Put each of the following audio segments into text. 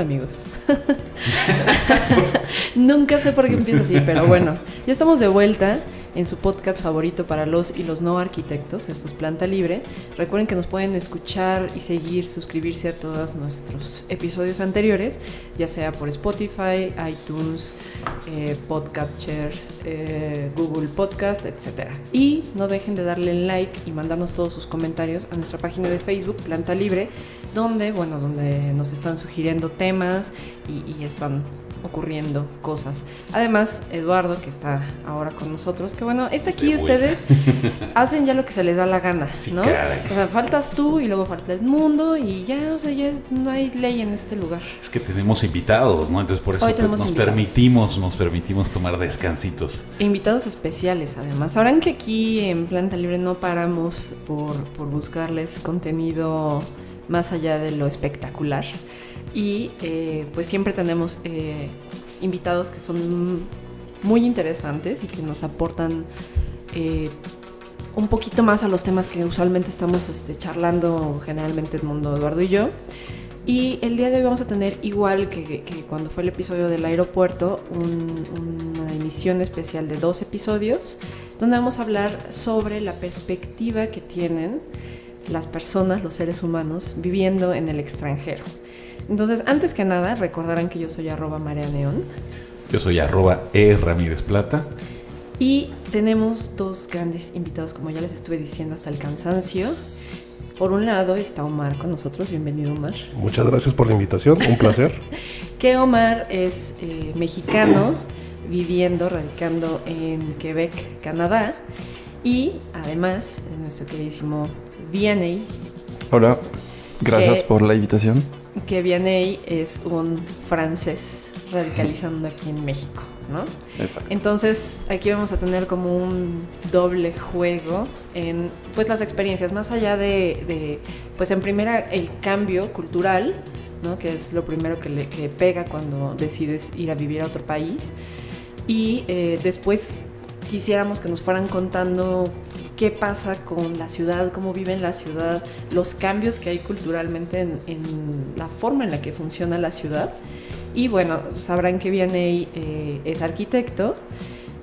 Amigos. Nunca sé por qué empieza así, pero bueno, ya estamos de vuelta en su podcast favorito para los y los no arquitectos, esto es Planta Libre. Recuerden que nos pueden escuchar y seguir, suscribirse a todos nuestros episodios anteriores, ya sea por Spotify, iTunes, eh, Podcatchers, eh, Google Podcast, etc. Y no dejen de darle like y mandarnos todos sus comentarios a nuestra página de Facebook, Planta Libre, donde, bueno, donde nos están sugiriendo temas y, y están ocurriendo cosas. Además, Eduardo, que está ahora con nosotros, que bueno, está aquí ustedes hacen ya lo que se les da la gana, ¿no? O sea, faltas tú y luego falta el mundo y ya, o sea, ya no hay ley en este lugar. Es que tenemos invitados, ¿no? Entonces por eso nos invitados. permitimos, nos permitimos tomar descansitos. Invitados especiales, además. Sabrán que aquí en Planta Libre no paramos por, por buscarles contenido más allá de lo espectacular y eh, pues siempre tenemos eh, invitados que son muy interesantes y que nos aportan eh, un poquito más a los temas que usualmente estamos este, charlando generalmente el mundo Eduardo y yo. Y el día de hoy vamos a tener, igual que, cuando fue el episodio del aeropuerto, un, una emisión especial de dos episodios, donde vamos a hablar sobre la perspectiva que tienen las personas, los seres humanos, viviendo en el extranjero. Entonces, antes que nada, recordarán que yo soy arroba Marea Neón. Yo soy arroba E Ramírez Plata. Y tenemos dos grandes invitados, como ya les estuve diciendo, hasta el cansancio. Por un lado está Omar con nosotros. Bienvenido, Omar. Muchas gracias por la invitación. Un placer. que Omar es eh, mexicano, viviendo, radicando en Quebec, Canadá. Y además, nuestro queridísimo Vianney. Hola, gracias por la invitación que Vianney es un francés radicalizando aquí en México, ¿no? Exacto. Entonces aquí vamos a tener como un doble juego en pues las experiencias, más allá de, de pues en primera el cambio cultural, ¿no? Que es lo primero que, le, que pega cuando decides ir a vivir a otro país. Y eh, después quisiéramos que nos fueran contando qué pasa con la ciudad, cómo vive en la ciudad, los cambios que hay culturalmente en, en, la forma en la que funciona la ciudad. Y bueno, sabrán que Vianney eh, es arquitecto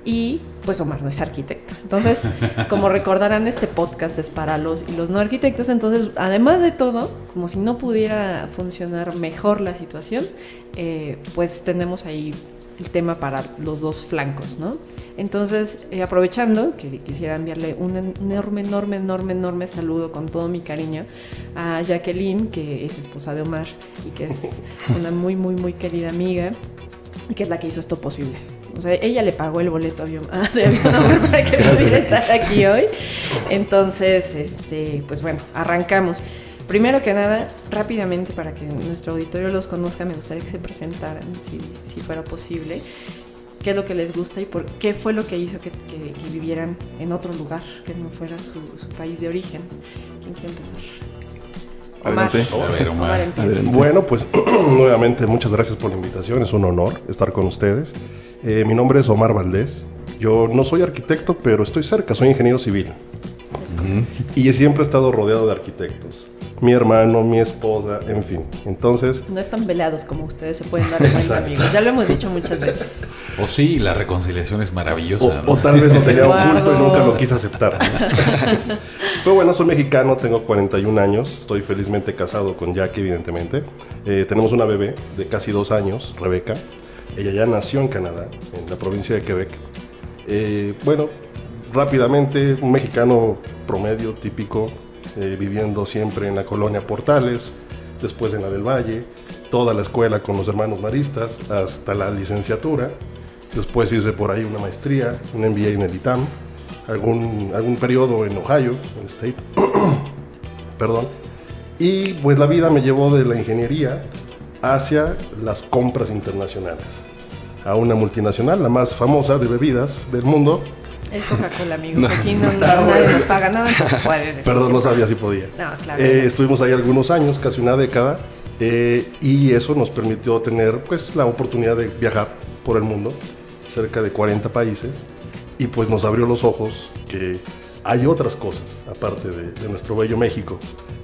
y pues Omar no es arquitecto. Entonces, como recordarán, este podcast es para los y los no arquitectos. Entonces, además de todo, como si no pudiera funcionar mejor la situación, eh, pues tenemos ahí el tema para los dos flancos, ¿no? Entonces, eh, aprovechando, que quisiera enviarle un enorme, enorme, enorme, enorme saludo con todo mi cariño a Jacqueline, que es esposa de Omar y que es una muy, muy, muy querida amiga y que es la que hizo esto posible. O sea, ella le pagó el boleto de Omar para que pudiera estar aquí hoy. Entonces, este, pues bueno, arrancamos. Primero que nada, rápidamente para que nuestro auditorio los conozca, me gustaría que se presentaran, si, si fuera posible, qué es lo que les gusta y por qué fue lo que hizo que, que, que vivieran en otro lugar, que no fuera su, su país de origen. ¿Quién quiere empezar? Adelante. Omar. A ver, Omar. empieza. Bueno, pues nuevamente muchas gracias por la invitación. Es un honor estar con ustedes. Eh, mi nombre es Omar Valdés. Yo no soy arquitecto, pero estoy cerca, soy ingeniero civil. Y siempre he estado rodeado de arquitectos. Mi hermano, mi esposa, en fin. Entonces, No están peleados como ustedes se pueden dar cuenta, amigos. Ya lo hemos dicho muchas veces. O sí, la reconciliación es o, maravillosa. ¿no? o tal vez lo tenía oculto y nunca lo quise aceptar. ¿no? Pero bueno, soy mexicano, tengo 41 años, estoy felizmente casado con Jackie, evidentemente. Eh, tenemos una bebé de casi dos años, Rebeca. Ella ya nació en Canadá, en la provincia de Quebec. Eh, bueno, rápidamente, un mexicano promedio, típico, eh, viviendo siempre en la colonia Portales, después en la del Valle, toda la escuela con los hermanos maristas, hasta la licenciatura, después hice por ahí una maestría, un MBA en el ITAM, algún, algún periodo en Ohio, en State. Perdón. Y pues la vida me llevó de la ingeniería hacia las compras internacionales. A una multinacional, la más famosa de bebidas del mundo. El Coca-Cola, amigos. Aquí no, ah, nadie nos paga nada, entonces Perdón, no sabía si podía. No, claro. Eh, estuvimos ahí algunos años, casi una década, eh, y eso nos permitió tener pues la oportunidad de viajar por el mundo, cerca de 40 países, y pues nos abrió los ojos que hay otras cosas aparte de, nuestro bello México.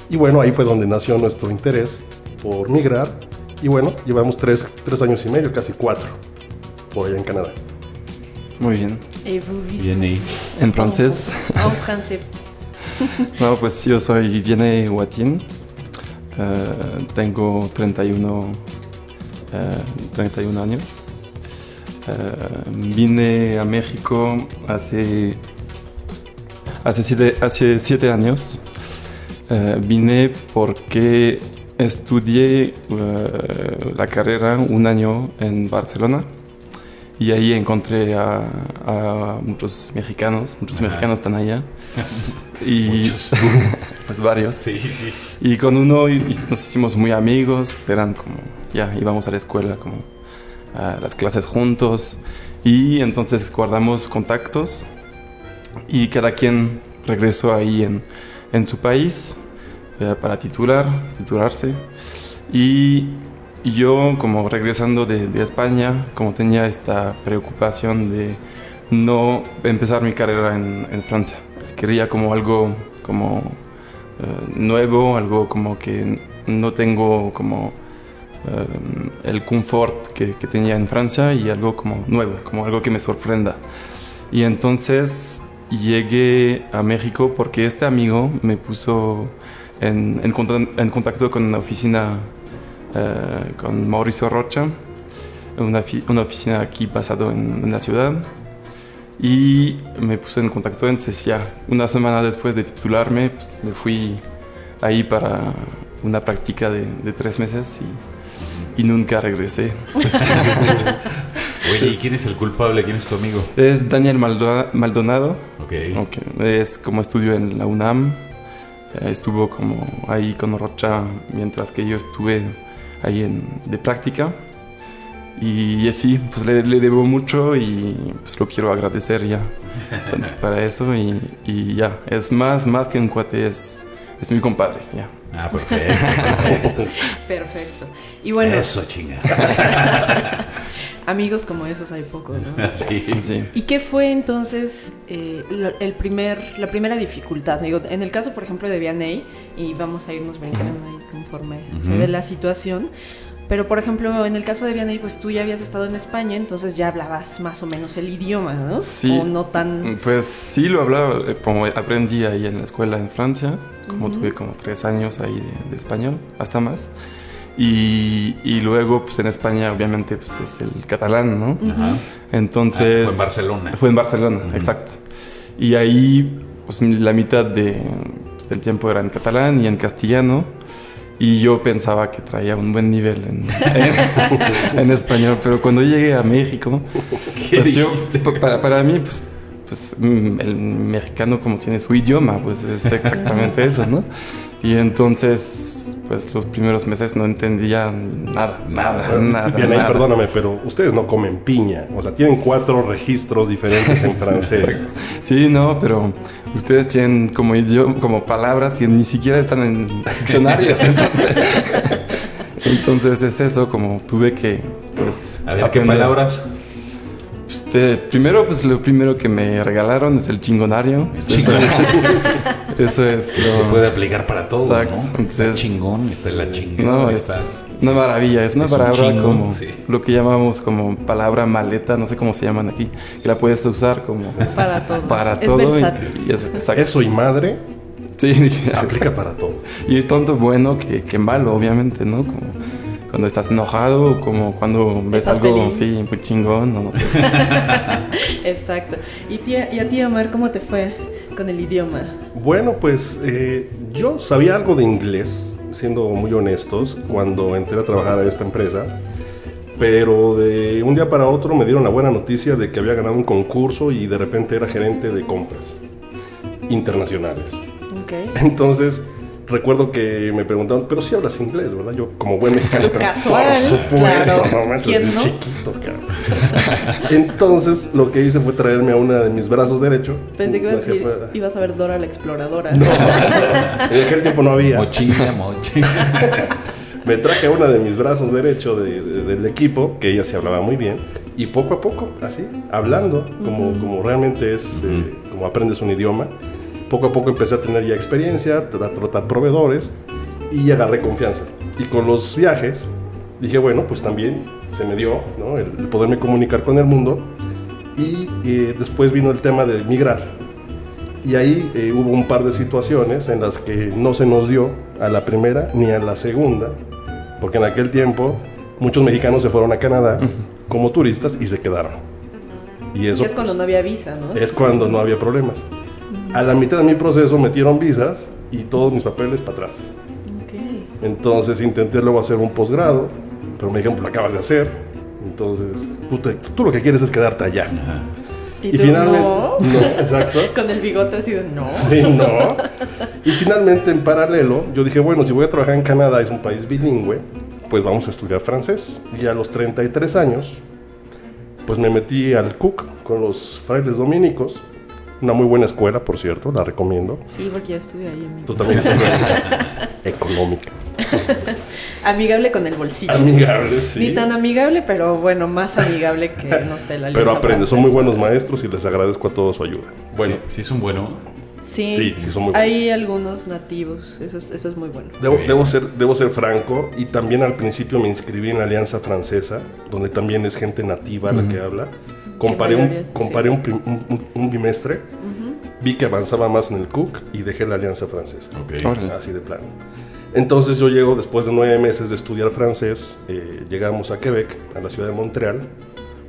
Y bueno, ahí fue donde nació nuestro interés por migrar. Y bueno, llevamos tres, tres años y medio, casi cuatro, por allá en Canadá. Muy bien. Viene en francés. En francés. no, pues yo soy Viene Guatín. Uh, tengo 31, uh, 31 años. Uh, vine a México hace hace siete, hace siete años. Uh, vine porque estudié uh, la carrera un año en Barcelona y ahí encontré a, a muchos mexicanos, muchos mexicanos están allá. y pues varios. Sí, sí. Y con uno nos hicimos muy amigos, eran como, ya íbamos a la escuela, como a las clases juntos. Y entonces guardamos contactos y cada quien regresó ahí en, en su país eh, para titular, titularse. Y yo como regresando de, de, España, como tenía esta preocupación de no empezar mi carrera en, en Francia. Quería como algo como eh, nuevo, algo como que no tengo como eh, el confort que, que, tenía en Francia y algo como nuevo, como algo que me sorprenda. Y entonces llegué a México porque este amigo me puso en, en, contacto con una oficina uh, con Mauricio Rocha, una, una, oficina aquí basada en, en, la ciudad. Y me puse en contacto, entonces ya una semana después de titularme, pues, me fui ahí para una práctica de, de tres meses y, y nunca regresé. Oye, ¿y quién es el culpable? ¿Quién es tu amigo? Es Daniel Maldonado. Okay. okay. Es como estudio en la UNAM. Eh, estuvo como ahí con Rocha mientras que yo estuve ahí en, de práctica. Y, y sí, pues le, le, debo mucho y pues lo quiero agradecer ya para eso. Y, y, ya, es más, más que un cuate, es, es mi compadre, ya. Ah, perfecto. perfecto. Y bueno. Eso, chinga. amigos como esos hay pocos, ¿no? Sí, sí. ¿Y qué fue entonces eh, el primer, la primera dificultad? Digo, en el caso, por ejemplo, de Vianney, y vamos a irnos brincando ahí conforme uh -huh. se ve la situación, pero por ejemplo, en el caso de Vianney, pues tú ya habías estado en España, entonces ya hablabas más o menos el idioma, ¿no? Sí. O no tan... Pues sí, lo hablaba, eh, como aprendí ahí en la escuela en Francia, como uh -huh. tuve como tres años ahí de, de español, hasta más. Y, y, luego, pues en España, obviamente, pues es el catalán, ¿no? Ajá. Entonces. Ah, fue en Barcelona. Fue en Barcelona, uh -huh. exacto. Y ahí, pues la mitad de, pues, del tiempo era en catalán y en castellano. Y yo pensaba que traía un buen nivel en, en, en español, pero cuando llegué a México, pues yo, para, para mí, pues pues el mexicano como tiene su idioma, pues es exactamente eso, ¿no? Y entonces, pues los primeros meses no entendía nada, nada, nada. Bien, nada. Ahí, perdóname, pero ustedes no comen piña. O sea, tienen cuatro registros diferentes en francés. sí, no, pero ustedes tienen como idioma, como palabras que ni siquiera están en diccionarios. entonces, entonces es eso, como tuve que, pues. A ver, ¿qué palabras? Este, primero, pues lo primero que me regalaron es el chingonario. Chingón. Eso es. Lo... Se puede aplicar para todo. Exacto. ¿no? Entonces, está chingón, está la chingón. No, es está... una maravilla. Es una es palabra un chingón, como sí. lo que llamamos como palabra maleta, no sé cómo se llaman aquí, que la puedes usar como para todo. Para es todo. Y, y es, exacto. Eso y madre. Sí, aplica para todo. Y tanto bueno que, que malo, obviamente, ¿no? Como cuando estás enojado, como cuando ves ¿Estás algo feliz? sí, muy chingón, no, no sé. Exacto. ¿Y, tía, ¿Y a ti, Omar, cómo te fue con el idioma? Bueno, pues eh, yo sabía algo de inglés, siendo muy honestos, cuando entré a trabajar a esta empresa. pero de un día para otro me dieron la buena noticia de que había ganado un concurso y de repente era gerente de compras internacionales. Entonces, recuerdo que me preguntaban, pero si hablas inglés, ¿verdad? Yo, como buen mexicano, pero casual, por supuesto, no manches, chiquito, cabrón. Entonces, lo que hice fue traerme a una de mis brazos derecho. Pensé que ibas a, ibas a ver Dora la exploradora. No, en aquel tiempo no había. Mochila, mochila. me traje a una de mis brazos derecho del equipo, que ella se hablaba muy bien, y poco a poco, así, hablando, como, como realmente es, eh, como aprendes un idioma poco a poco empecé a tener ya experiencia, a tratar proveedores y agarré confianza. Y con los viajes dije, bueno, pues también se me dio ¿no? el, poderme comunicar con el mundo. Y eh, después vino el tema de migrar. Y ahí eh, hubo un par de situaciones en las que no se nos dio a la primera ni a la segunda, porque en aquel tiempo muchos mexicanos se fueron a Canadá como turistas y se quedaron. Y eso es cuando no había visa, ¿no? Es cuando no había problemas. A la mitad de mi proceso metieron visas y todos mis papeles para atrás. Entonces intenté luego hacer un posgrado, pero me dijeron, pues lo acabas de hacer. Entonces, tú, lo que quieres es quedarte allá. Y, finalmente, no? exacto. Con el bigote así de no. Sí, no. Y finalmente, en paralelo, yo dije, bueno, si voy a trabajar en Canadá, es un país bilingüe, pues vamos a estudiar francés. Y a los 33 años, pues me metí al Cook con los frailes dominicos una muy buena escuela, por cierto, la recomiendo. Sí, porque yo estudié ahí. En Tú también Económica. amigable con el bolsillo. Amigable, sí. Ni tan amigable, pero bueno, más amigable que, no sé, la Pero aprende, son muy buenos maestros y les agradezco a todos su ayuda. Bueno. Sí, son buenos. Sí, sí, son muy buenos. Hay algunos nativos, eso es, eso es muy bueno. Debo, ser, debo ser franco y también al principio me inscribí en la Alianza Francesa, donde también es gente nativa la que habla comparé, un, comparé un, bimestre, vi que avanzaba más en el Cook y dejé la Alianza Francesa. Así de plano. Entonces yo llego, después de nueve meses de estudiar francés, eh, llegamos a Quebec, a la ciudad de Montreal,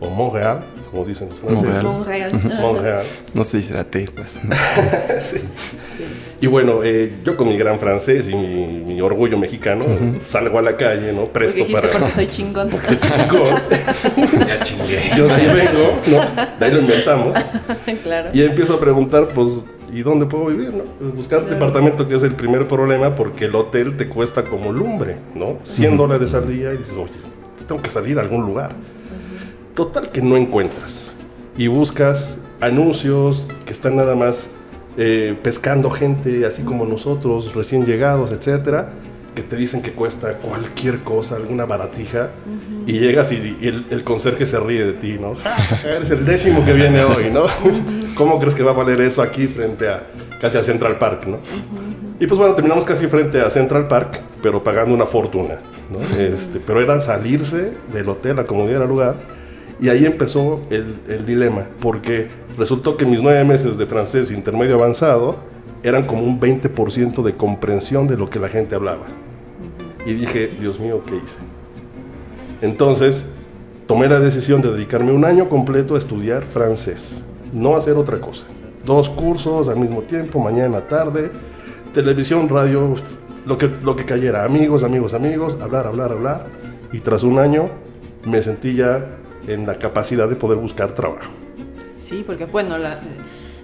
o Montreal, como dicen los franceses. Montreal. Montreal. No se dice la T, pues. sí. Y bueno, eh, yo con mi gran francés y mi, orgullo mexicano, salgo a la calle, ¿no? Presto para... Porque soy chingón. Porque soy chingón. ya chingué. Yo de ahí vengo, ¿no? De ahí lo inventamos. claro. Y empiezo a preguntar, pues, ¿y dónde puedo vivir, no? Pues buscar departamento, que es el primer problema, porque el hotel te cuesta como lumbre, ¿no? 100 dólares al día y dices, oye, tengo que salir a algún lugar. Total que no encuentras. Y buscas anuncios que están nada más eh, pescando gente así como nosotros, recién llegados, etcétera, que te dicen que cuesta cualquier cosa, alguna baratija, y llegas y, el, conserje se ríe de ti, ¿no? eres el décimo que viene hoy, ¿no? ¿Cómo crees que va a valer eso aquí frente a casi a Central Park, ¿no? Y pues bueno, terminamos casi frente a Central Park, pero pagando una fortuna, ¿no? Este, pero era salirse del hotel, a como diera lugar, y ahí empezó el, dilema, porque resultó que mis nueve meses de francés intermedio avanzado eran como un 20% de comprensión de lo que la gente hablaba. Y dije, Dios mío, ¿qué hice? Entonces, tomé la decisión de dedicarme un año completo a estudiar francés, no hacer otra cosa. Dos cursos al mismo tiempo, mañana, tarde, televisión, radio, lo que, lo que cayera, amigos, amigos, amigos, hablar, hablar, hablar. Y tras un año me sentí ya en la capacidad de poder buscar trabajo. Sí, porque bueno, la,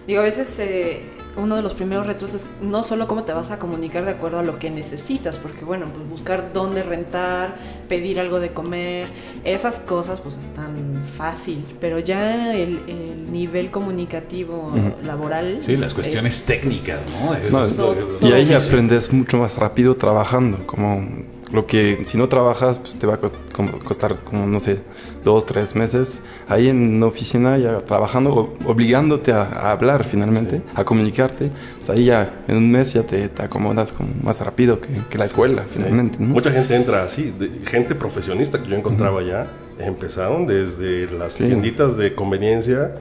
digo, a veces eh, uno de los primeros retos es no solo cómo te vas a comunicar de acuerdo a lo que necesitas, porque bueno, pues buscar dónde rentar, pedir algo de comer, esas cosas pues están fácil, pero ya el, nivel comunicativo laboral... Sí, las cuestiones técnicas, ¿no? y ahí aprendes mucho más rápido trabajando, como lo que si no trabajas, pues te va a costar como, no sé, dos, tres meses ahí en una oficina ya trabajando, obligándote a, hablar finalmente, a comunicarte. Pues ahí ya en un mes ya te, acomodas como más rápido que, la escuela, finalmente. Mucha gente entra así, gente profesionista que yo encontraba ya, empezaron desde las tienditas de conveniencia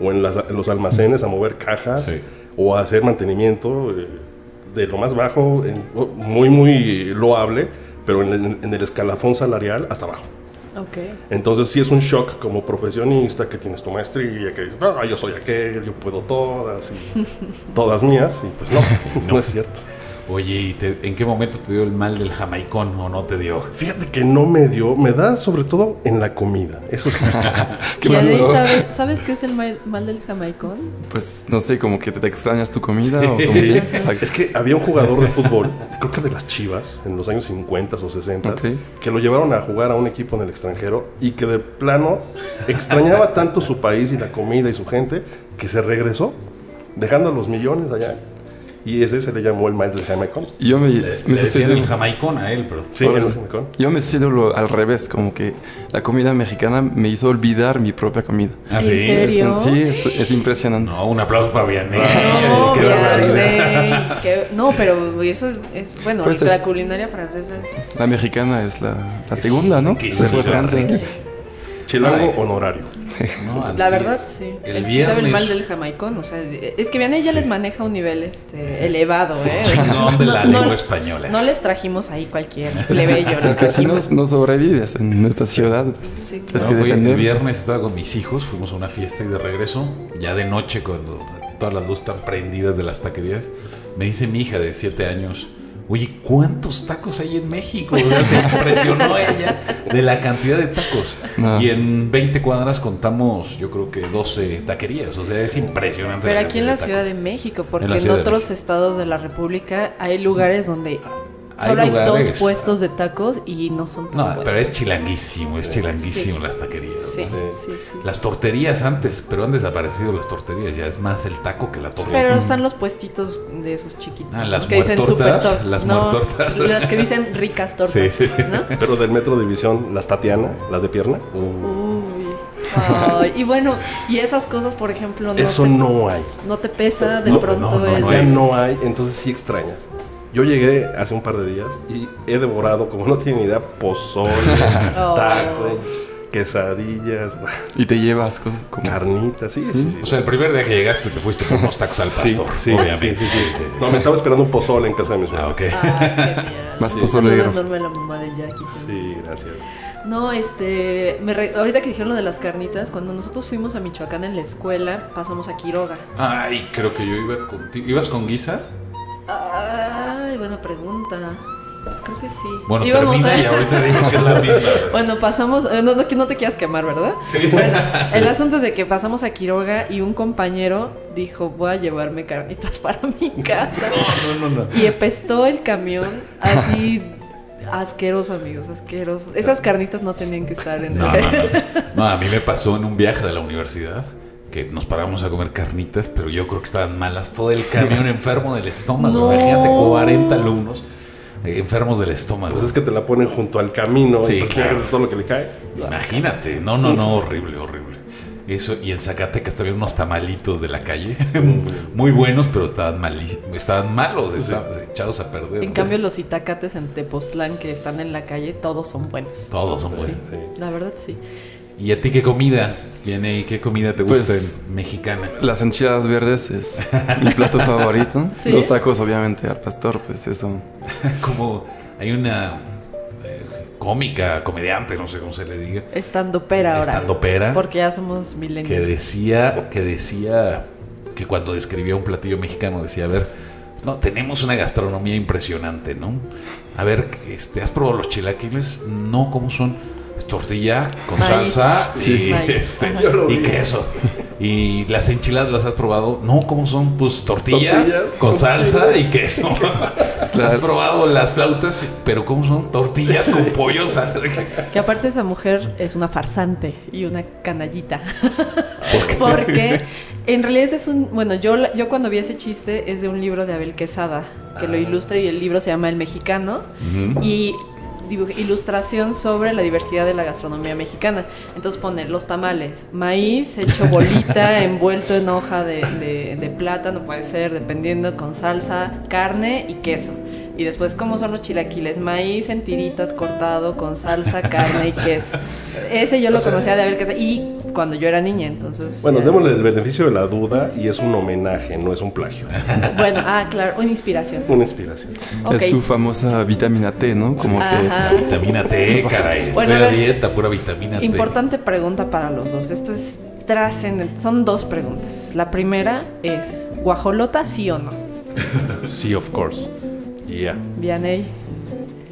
o en, los almacenes a mover cajas o a hacer mantenimiento. Eh, de lo más bajo, muy, muy loable, pero en el, escalafón salarial hasta abajo. Okay. Entonces sí es un shock como profesionista que tienes tu maestría, que dices, ah, yo soy aquel, yo puedo todas, y todas mías, y pues no, no, es cierto. Oye, ¿y en qué momento te dio el mal del jamaicón o no te dio? Fíjate que no me dio, me da sobre todo en la comida, eso sí. ¿Qué ¿Sabes qué es el mal, del jamaicón? Pues no sé, como que te, extrañas tu comida. O Es que había un jugador de fútbol, creo que de las Chivas, en los años 50 o 60, que lo llevaron a jugar a un equipo en el extranjero y que de plano extrañaba tanto su país y la comida y su gente que se regresó, dejando los millones allá y ese se le llamó el mal del jamaicón. Yo me, me el jamaicón a él, pero... Sí, el jamaicón. Yo me siento al revés, como que la comida mexicana me hizo olvidar mi propia comida. ¿Ah, ¿En serio? Sí, es, impresionante. No, un aplauso para Vianney. No, qué no, pero eso es, es bueno, pues la culinaria francesa es... La mexicana es la, la segunda, ¿no? Después Francia. Chilango honorario. La verdad, sí. El, viernes. Sabe el mal del jamaicón. O sea, es que Vianney ya les maneja un nivel este, elevado, ¿eh? Chingón de la lengua española. No les trajimos ahí cualquier plebeyo. es que si no, sobrevives en esta ciudad. Pues, es que el viernes estaba con mis hijos, fuimos a una fiesta y de regreso, ya de noche, cuando todas las luces están prendidas de las taquerías, me dice mi hija de 7 años Oye, ¿cuántos tacos hay en México? se impresionó ella de la cantidad de tacos. Y en 20 cuadras contamos, yo creo que 12 taquerías. O sea, es impresionante. Pero aquí en la Ciudad de México, porque en, otros estados de la República hay lugares donde Solo hay, dos puestos de tacos y no son tan No, pero es chilanguísimo, es chilanguísimo las taquerías. Sí, sí, sí, Las torterías antes, pero han desaparecido las torterías, ya es más el taco que la tortería. Pero están los puestitos de esos chiquitos. Ah, las que tortas, las no, tortas. Las que dicen ricas tortas. Sí, sí. Pero del Metro División, las Tatiana, las de pierna. Uy. y bueno, y esas cosas, por ejemplo, no eso no hay. No te pesa de pronto. No, no, no, no hay, entonces sí extrañas. Yo llegué hace un par de días y he devorado, como no tiene ni idea, pozole, tacos, quesadillas. Y te llevas cosas como... Carnitas, sí, sí, sí. O sea, el primer día que llegaste te fuiste con unos tacos al pastor, sí, obviamente. Sí, sí, No, me estaba esperando un pozole en casa de mi suegra. Ah, ok. Ah, Más pozole enorme la mamá de Jackie. Sí, gracias. No, este, ahorita que dijeron lo de las carnitas, cuando nosotros fuimos a Michoacán en la escuela, pasamos a Quiroga. Ay, creo que yo iba contigo. ¿Ibas con Guisa? Ay, buena pregunta. Creo que sí. Bueno, termina y ahorita digo la misma. bueno, pasamos. Eh, no, no, no, te quieras quemar, ¿verdad? Sí. Bueno, el asunto es de que pasamos a Quiroga y un compañero dijo: Voy a llevarme carnitas para mi casa. No, no, no. Y empestó el camión así. Asqueroso, amigos, asqueroso. Esas carnitas no tenían que estar en ese. No, a mí me pasó en un viaje de la universidad que nos paramos a comer carnitas, pero yo creo que estaban malas. Todo el camión enfermo del estómago. Imagínate 40 alumnos eh, enfermos del estómago. Pues es que te la ponen junto al camino sí, y todo lo que le cae. Imagínate. No, no, no, horrible, horrible. Eso, y en Zacatecas también unos tamalitos de la calle, muy buenos, pero estaban mal, estaban malos, estaban echados a perder. En cambio, los itacates en Tepoztlán que están en la calle, todos son buenos. Todos son buenos. La verdad, sí. ¿Y a ti qué comida viene qué comida te gusta pues, mexicana? Las enchiladas verdes es mi plato favorito. Los tacos, obviamente, al pastor, pues eso. Como hay una eh, cómica, comediante, no sé cómo se le diga. Estando pera ahora. Estando pera. Porque ya somos milenios. Que decía, que decía que cuando describía un platillo mexicano decía, a ver, no, tenemos una gastronomía impresionante, ¿no? A ver, este, ¿has probado los chilaquiles? No, ¿cómo son? Tortilla con salsa y, este, y queso. Y las enchiladas las has probado. No, ¿cómo son? Pues tortillas, con, salsa y queso. has probado las flautas, pero ¿cómo son? Tortillas con pollo, Que aparte esa mujer es una farsante y una canallita. Porque en realidad es un... Bueno, yo, yo cuando vi ese chiste es de un libro de Abel Quesada, que lo ah. ilustra y el libro se llama El Mexicano. Y ilustración sobre la diversidad de la gastronomía mexicana. Entonces pone los tamales, maíz hecho bolita, envuelto en hoja de, de, de plátano, puede ser, dependiendo, con salsa, carne y queso. Y después, ¿cómo son los chilaquiles? Maíz en tiritas cortado con salsa, carne y queso. Ese yo lo conocía de Abel Quesada. Y cuando yo era niña, entonces... Bueno, démosle el beneficio de la duda y es un homenaje, no es un plagio. bueno, ah, claro, una inspiración. Una inspiración. Es su famosa vitamina T, ¿no? Como que... Vitamina T, caray. Estoy a dieta, pura vitamina T. Importante pregunta para los dos. Esto es trascendente. Son dos preguntas. La primera es, ¿guajolota sí o no? sí, of course. Y ya. Vianey.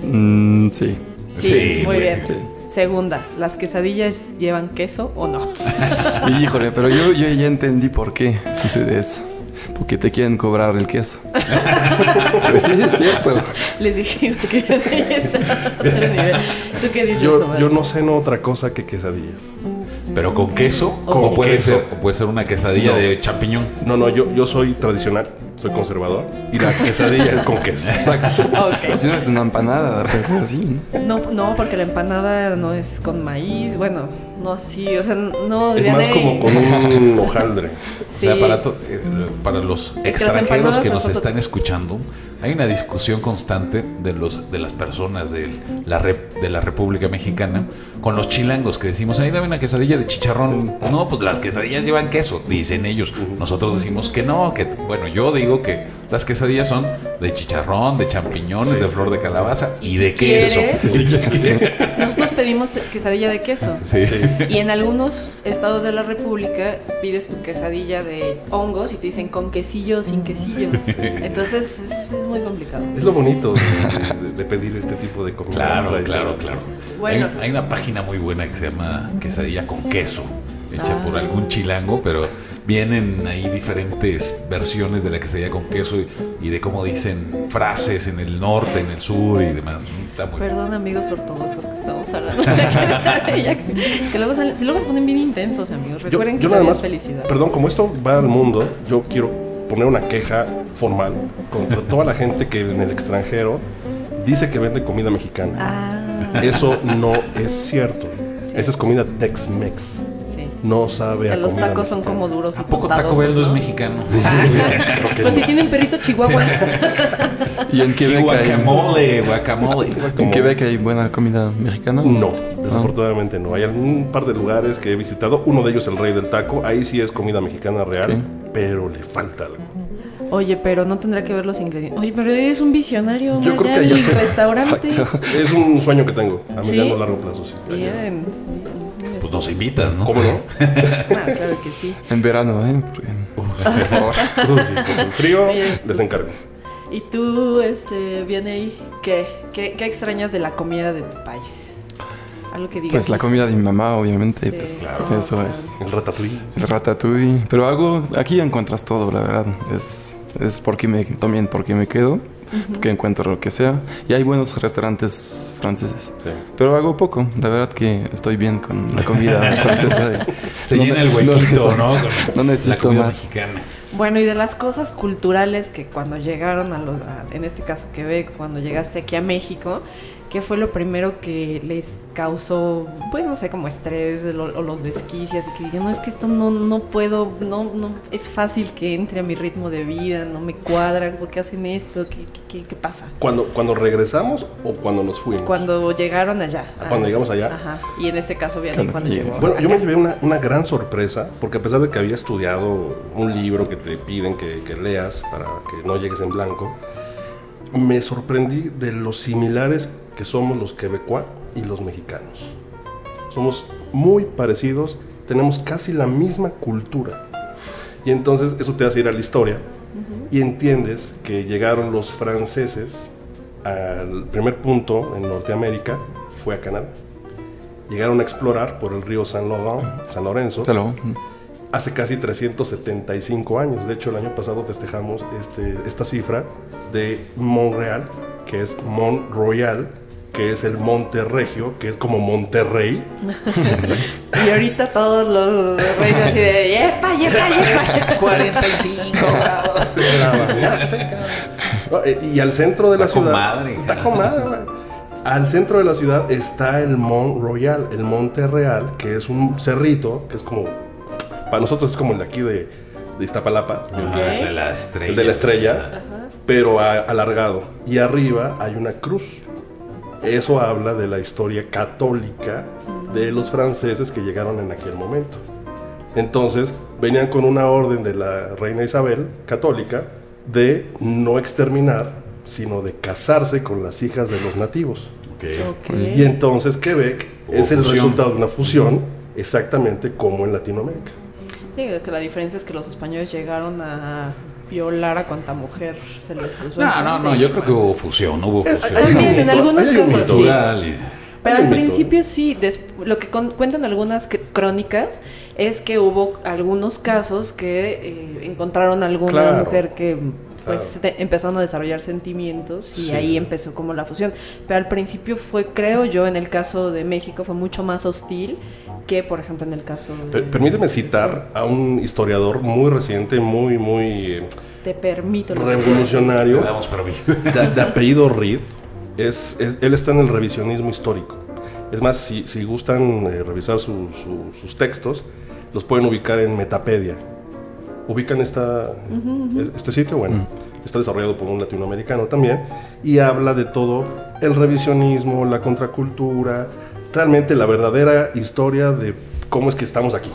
Mm, sí. Sí, Sí, muy bien. Sí. Segunda, ¿las quesadillas llevan queso o no? Híjole, pero yo, yo ya entendí por qué sucede eso. Porque te quieren cobrar el queso. pues sí, es cierto. Les dijimos que está a otro nivel. ¿Tú qué dices, Yo, yo no ceno otra cosa que quesadillas. Pero con queso, O puede queso. ser, o puede ser una quesadilla No. de champiñón. No, no, yo, yo soy tradicional, soy conservador. Y la quesadilla es con queso. Exacto. Ok. Si no es una empanada, pero así, ¿no? No, no, porque la empanada no es con maíz. Bueno, no así. O sea, no. Es más Vianey. como con un hojaldre. Sí. O sea, para, to- eh, para los que las extranjeros empanadas que nos están escuchando, hay una discusión constante de los de las personas de la rep- de la República Mexicana con los chilangos que decimos, ahí dame una quesadilla de chicharrón. No, pues las quesadillas llevan queso, dicen ellos. Nosotros decimos que no, que bueno, yo digo que las quesadillas son de chicharrón, de champiñones, de flor de calabaza y de queso. Nosotros pedimos quesadilla de queso. Sí. Y en algunos estados de la República pides tu quesadilla de hongos y te dicen con quesillo o sin quesillo. Entonces es, es muy complicado. Es lo bonito de, pedir este tipo de comida. Claro, claro, claro. Bueno. Hay, hay una página muy buena que se llama Quesadilla con queso, hecha Ah. por algún chilango, pero vienen ahí diferentes versiones de la quesadilla con queso y, y de cómo dicen frases en el norte, en el sur y demás. Está muy bien. Perdón, amigos ortodoxos que estamos hablando de quesadilla. Es que luego, salen- luego se ponen bien intensos, amigos. Yo, Recuerden yo que la nada más, es felicidad. perdón, como esto va al mundo, yo quiero poner una queja formal contra toda la gente que en el extranjero dice que vende comida mexicana. Ah, Eso no es cierto. Sí. Esa es comida Tex-Mex. Sí. No sabe Que a los tacos son como duros y ¿A poco. Taco Bell no es ¿no? mexicano? Pues si tienen perrito chihuahua. ¿Y en Y Quebec hay, guacamole, guacamole. en Quebec hay buena comida mexicana? No, desafortunadamente no. Hay algún par de lugares que he visitado. Uno de ellos, el Rey del Taco. Ahí sí es comida mexicana real, pero le falta algo. Oye, pero no tendrá que ver los ingredientes. Oye, pero eres un visionario. Yo creo ya que ya el sé. restaurante. Exacto. Es un sueño que tengo a ¿Sí? mediano largo plazo. Sí. Bien. Pues nos invitas, ¿no? ¿Cómo no? Ah, claro que sí. En verano, ¿eh? Porque- por favor. Uh, sí, con el frío Oye, esto- les encargo. Y tú, este, viene ahí. ¿Qué? ¿Qué, qué extrañas de la comida de tu país? Algo que digas. Pues la comida de mi mamá, obviamente. Sí, pues, claro. Eso es El ratatouille. el ratatouille. Pero hago, aquí encuentras todo, la verdad. Es, es porque me, también porque me quedo, porque encuentro lo que sea. Y hay buenos restaurantes franceses. Sí. Pero hago poco, la verdad que estoy bien con la comida francesa. Se No llena el huequito, ¿no? No la necesito comida más. mexicana. Bueno, y de las cosas culturales que cuando llegaron a los, a- en este caso Quebec, cuando llegaste aquí a México, ¿qué fue lo primero que les causó, pues no sé, como estrés lo- o los desquicias? Y que digan, no, es que esto no, no puedo, no, no, es fácil que entre a mi ritmo de vida, no me cuadran, ¿por qué hacen esto? ¿Qué, qué, qué- qué pasa? ¿Cuando, ¿Cuando regresamos o cuando nos fuimos? Cuando llegaron allá. Ah, cuando llegamos allá. Ajá. Y en este caso, bien, Cuando cuando llegó. Bueno, yo me llevé una, una gran sorpresa, porque a pesar de que había estudiado un libro que te piden que, que leas para que no llegues en blanco, me sorprendí de los similares que somos los quebecuá y los mexicanos. Somos muy parecidos, tenemos casi la misma cultura. Y entonces eso te hace ir a la historia y entiendes que llegaron los franceses al primer punto en Norteamérica, fue a Canadá. Llegaron a explorar por el río San, Laurent, San Lorenzo Salud. hace casi 375 años. De hecho, el año pasado festejamos este, esta cifra de Montreal, que es Mont Royal, que es el Monte Regio, que es como Monterrey. Y ahorita todos los reyes así de ¡yepa, yepa, yepa! 45 grados. Y al centro de la Está ciudad. madre, está cara. con madre, güey. Al centro de la ciudad está el Mont Royal, el Monte Real, que es un cerrito, que es como. Para nosotros es como el de aquí de, de Iztapalapa. Ah, de la estrella. El de la estrella, pero a- alargado. Y arriba hay una cruz. Eso habla de la historia católica de los franceses que llegaron en aquel momento. Entonces, venían con una orden de la reina Isabel, católica, de no exterminar, sino de casarse con las hijas de los nativos. Y entonces Quebec Hubo es el fusión. resultado de una fusión, exactamente como en Latinoamérica. Sí, que la diferencia es que los españoles llegaron a violar a cuanta mujer se les cruzó. No, no, no, yo creo que hubo fusión, hubo fusión. También, en algunos casos sí. Pero al principio sí, lo que con- cuentan algunas cr- crónicas es que hubo algunos casos que eh, encontraron alguna Claro. mujer que pues Claro. empezaron a desarrollar sentimientos y Sí, ahí sí. empezó como la fusión. Pero al principio fue, creo yo, en el caso de México fue mucho más hostil que, por ejemplo, en el caso de... Per- Permíteme citar a un historiador muy reciente, muy, muy eh, Te permito. revolucionario, permiso. de, de apellido Reed. Es, es- él está en el revisionismo histórico. Es más, si, si gustan eh, revisar su- su- sus textos, los pueden ubicar en Metapedia. Ubican esta, es- este sitio, bueno, está desarrollado por un latinoamericano también, y habla de todo el revisionismo, la contracultura, realmente la verdadera historia de cómo es que estamos aquí,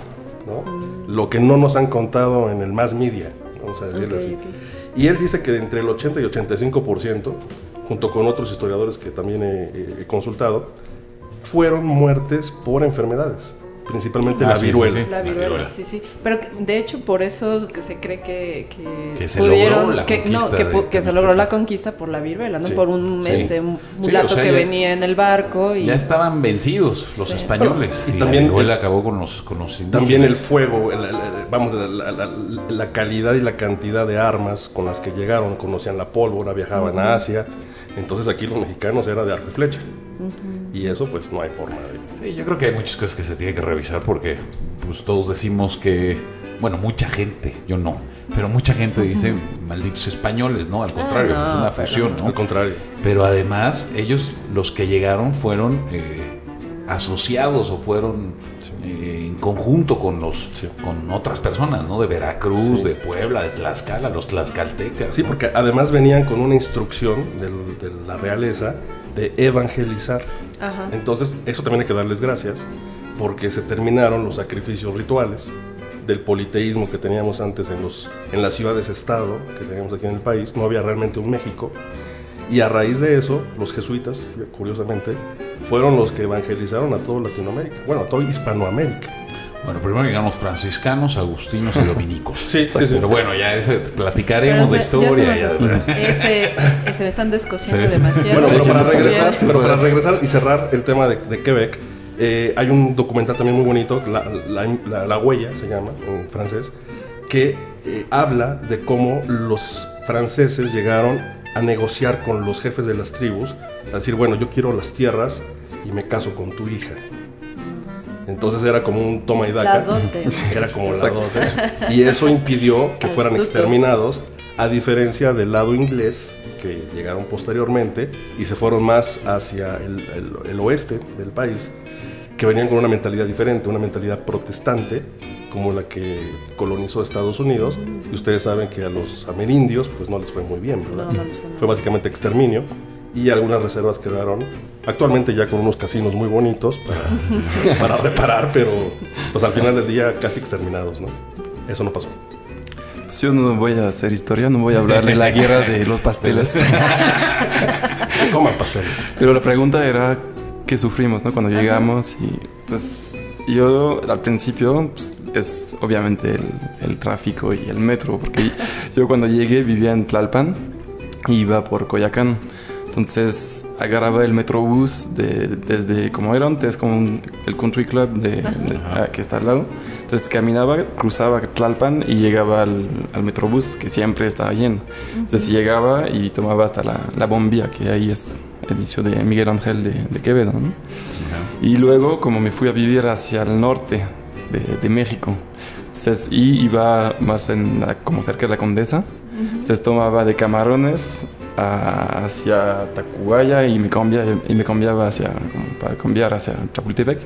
¿no? Lo que no nos han contado en el mass media, vamos a decirlo así. Y él dice que entre el 80 y 85%, junto con otros historiadores que también he consultado, fueron muertes por enfermedades, principalmente Ah, la sí, sí, viruela. sí. La La viruela, viruela. sí, sí. Pero que- de hecho por eso que se cree que, que, Que se logró la que, no, conquista que, de pu- que se logró la conquista por la viruela, ¿no? Sí, Por un sí. este mulato o sea, que ya- venía en el barco y Ya estaban vencidos los Sí. españoles. Y y también la viruela el- acabó con los, con los indígenas. También el fuego, el- el- el- vamos, la, la- la- la calidad y la cantidad de armas con las que llegaron, conocían la pólvora, viajaban a Asia, entonces aquí los mexicanos era de arco y flecha. Y eso pues no hay forma de... Sí, yo creo que hay muchas cosas que se tienen que revisar porque pues todos decimos que, bueno, mucha gente, yo no, pero mucha gente dice malditos españoles, ¿no? Al contrario, no, es una pero- fusión, ¿no? Al contrario. Pero además, ellos, los que llegaron, fueron eh, asociados o fueron eh, en conjunto con los Sí. con otras personas, ¿no? De Veracruz, Sí. de Puebla, de Tlaxcala, los tlaxcaltecas. Sí, ¿no? porque además venían con una instrucción del- de la realeza de evangelizar. Entonces, eso también hay que darles gracias, porque se terminaron los sacrificios rituales del politeísmo que teníamos antes en, los, en las ciudades-estado que teníamos aquí en el país. No había realmente un México. Y a raíz de eso, los jesuitas, curiosamente, fueron los que evangelizaron a toda Latinoamérica, bueno, a toda Hispanoamérica. Bueno, primero llegaron los franciscanos, agustinos y dominicos. Sí, sí, sí. Pero bueno, ya ese, platicaremos de historia. ya se ya- nos- ese, ese me están descosiendo demasiado. Bueno, pero para regresar, sabía. pero para regresar y cerrar el tema de, de Quebec, eh, hay un documental también muy bonito, La, La- La- La Huella se llama en francés, que eh, habla de cómo los franceses llegaron a negociar con los jefes de las tribus, a decir, bueno, yo quiero las tierras y me caso con tu hija. Entonces era como un toma y daca. Era como la dote. Y eso impidió que fueran exterminados, a diferencia del lado inglés, que llegaron posteriormente y se fueron más hacia el, el- el oeste del país, que venían con una mentalidad diferente, una mentalidad protestante, como la que colonizó Estados Unidos. Y ustedes saben que a los amerindios pues no les fue muy bien, ¿verdad? No, no les fue Fue básicamente exterminio. Y algunas reservas quedaron actualmente ya con unos casinos muy bonitos para, para reparar, pero pues al final del día casi exterminados, ¿no? Eso no pasó. Pues yo no voy a hacer historia, no voy a hablar de la guerra de los pasteles. Coman pasteles. Pero la pregunta era qué sufrimos, ¿no? Cuando llegamos y pues yo al principio pues, es obviamente el, el tráfico y el metro, porque yo cuando llegué vivía en Tlalpan y iba por Coyacán. Entonces agarraba el metrobús de, desde, como era antes, como un- el country club de, de- ah, que está al lado. Entonces caminaba, cruzaba Tlalpan y llegaba al, al metrobús que siempre estaba lleno. Entonces llegaba y tomaba hasta la, la bombilla, que ahí es el inicio de Miguel Ángel de, de Quevedo. ¿no? Y luego, como me fui a vivir hacia el norte de, de México, entonces, y iba más en la- como cerca de la Condesa, entonces tomaba de Camarones a- hacia Tacubaya y me, cambia, y me cambiaba hacia, para cambiar hacia Chapultepec.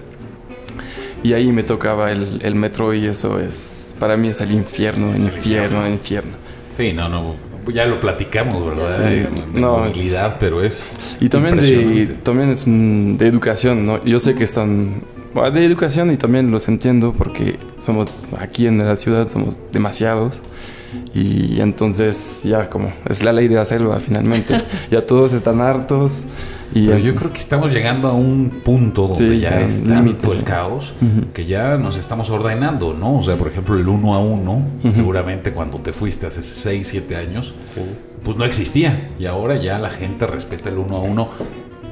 Y ahí me tocaba el, el metro y eso es, para mí es el infierno, el infierno, el infierno. Sí, no, no, ya lo platicamos, ¿verdad? Sí, De no, movilidad, pero es Y también, de, también es de educación, ¿no? Yo sé que están... de educación y también los entiendo porque somos aquí en la ciudad, somos demasiados. Y entonces ya como es la ley de la selva finalmente. ya todos están hartos. Y Pero el- yo creo que estamos llegando a un punto donde Sí, ya es límite, tanto el sí. caos Ujú. que ya nos estamos ordenando, ¿no? O sea, por ejemplo, el uno a uno, seguramente cuando te fuiste hace 6, 7 años, pues no existía. Y ahora ya la gente respeta el uno a uno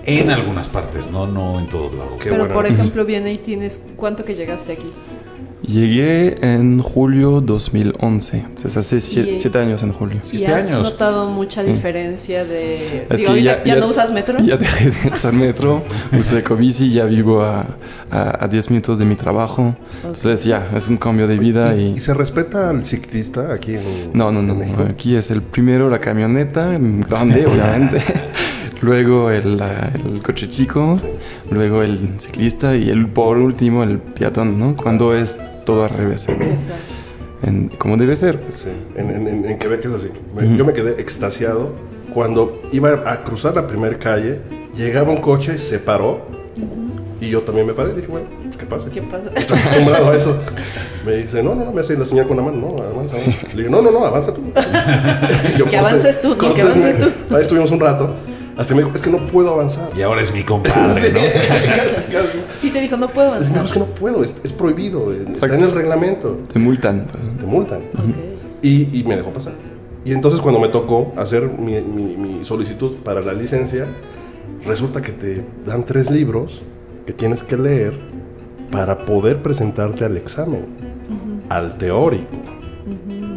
en algunas partes, no, no en todos lados. Qué Pero bueno. por ejemplo, viene y tienes ¿cuánto que llegaste aquí? Llegué en julio 2011. Entonces hace sie- Y- siete años en julio. ¿Y has años. notado mucha diferencia de Es digo, que ahorita ya, no usas metro? Ya dejé de usar metro, uso ecobici, ya vivo a, a, a 10 minutos de mi trabajo. Entonces ya, es un cambio de vida ¿Y, y... y se respeta al ciclista aquí en No, no, no. México? Aquí es el primero la camioneta, grande obviamente. luego el, el coche chico, luego el ciclista y el por último el peatón, ¿no? Cuando es todo al revés, en- Exacto. en- como debe ser. Sí, en, en- en- Quebec es así. Me- Yo me quedé extasiado cuando iba a cruzar la primera calle, llegaba un coche, se paró y yo también me paré. Dije, bueno, pues, ¿qué pasa? ¿Qué pasa? Estoy acostumbrado a eso. Me dice, no, no, no, me hace la señal con la mano, no, avanza. avanza. Le digo, no, no, no, avanza tú. Yo, Que avances tú, no, que avances tú. Ahí estuvimos un rato. Hasta me dijo, es que no puedo avanzar. Y ahora es mi compadre, ¿no? Casi, casi. Sí te dijo, no puedo avanzar. es que no puedo, es, es prohibido, eh, está en el reglamento. Te multan. pues. Te multan. Y, y me dejó pasar. Y entonces cuando me tocó hacer mi, mi- mi solicitud para la licencia, resulta que te dan tres libros que tienes que leer para poder presentarte al examen, al teórico,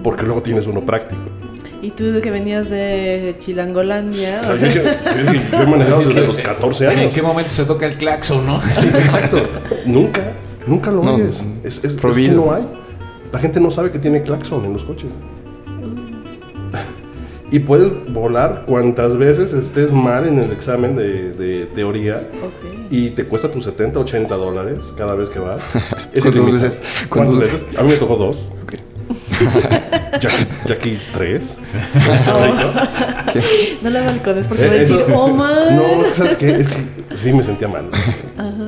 porque luego tienes uno práctico. Y tú que venías de Chilangolandia, O sea, yo, yo yo he manejado desde los 14 ¿En años. qué momento se toca el claxon, no? Sí, exacto. Nunca, nunca lo No, oyes. Es, es es- que no hay. La gente no sabe que tiene claxon en los coches. Y puedes volar cuantas veces estés mal en el examen de, de teoría ok. y te cuesta tus 70, 80 dólares cada vez que vas. ¿Cuántas veces? ¿Cuántas ¿Cuántas veces? A mí me tocó dos. Ok. Jackie, Jackie tres. No la balcones porque va a Eh, decir, eso- oh man. No, es que sabes qué? es que sí me sentía mal.